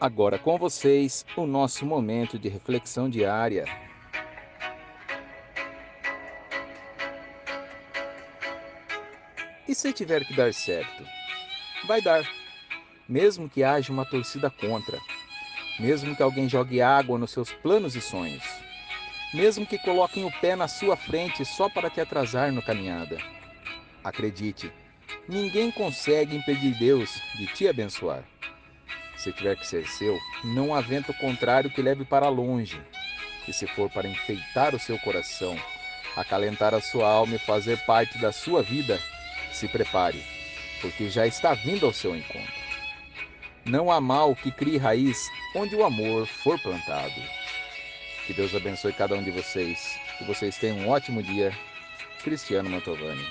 Agora com vocês, o nosso momento de reflexão diária. E se tiver que dar certo? Vai dar, mesmo que haja uma torcida contra, mesmo que alguém jogue água nos seus planos e sonhos, mesmo que coloquem o pé na sua frente só para te atrasar na caminhada. Acredite, ninguém consegue impedir Deus de te abençoar. Se tiver que ser seu, não há vento contrário que leve para longe. E se for para enfeitar o seu coração, acalentar a sua alma e fazer parte da sua vida, se prepare, porque já está vindo ao seu encontro. Não há mal que crie raiz onde o amor for plantado. Que Deus abençoe cada um de vocês. Que vocês tenham um ótimo dia. Cristiano Mantovani.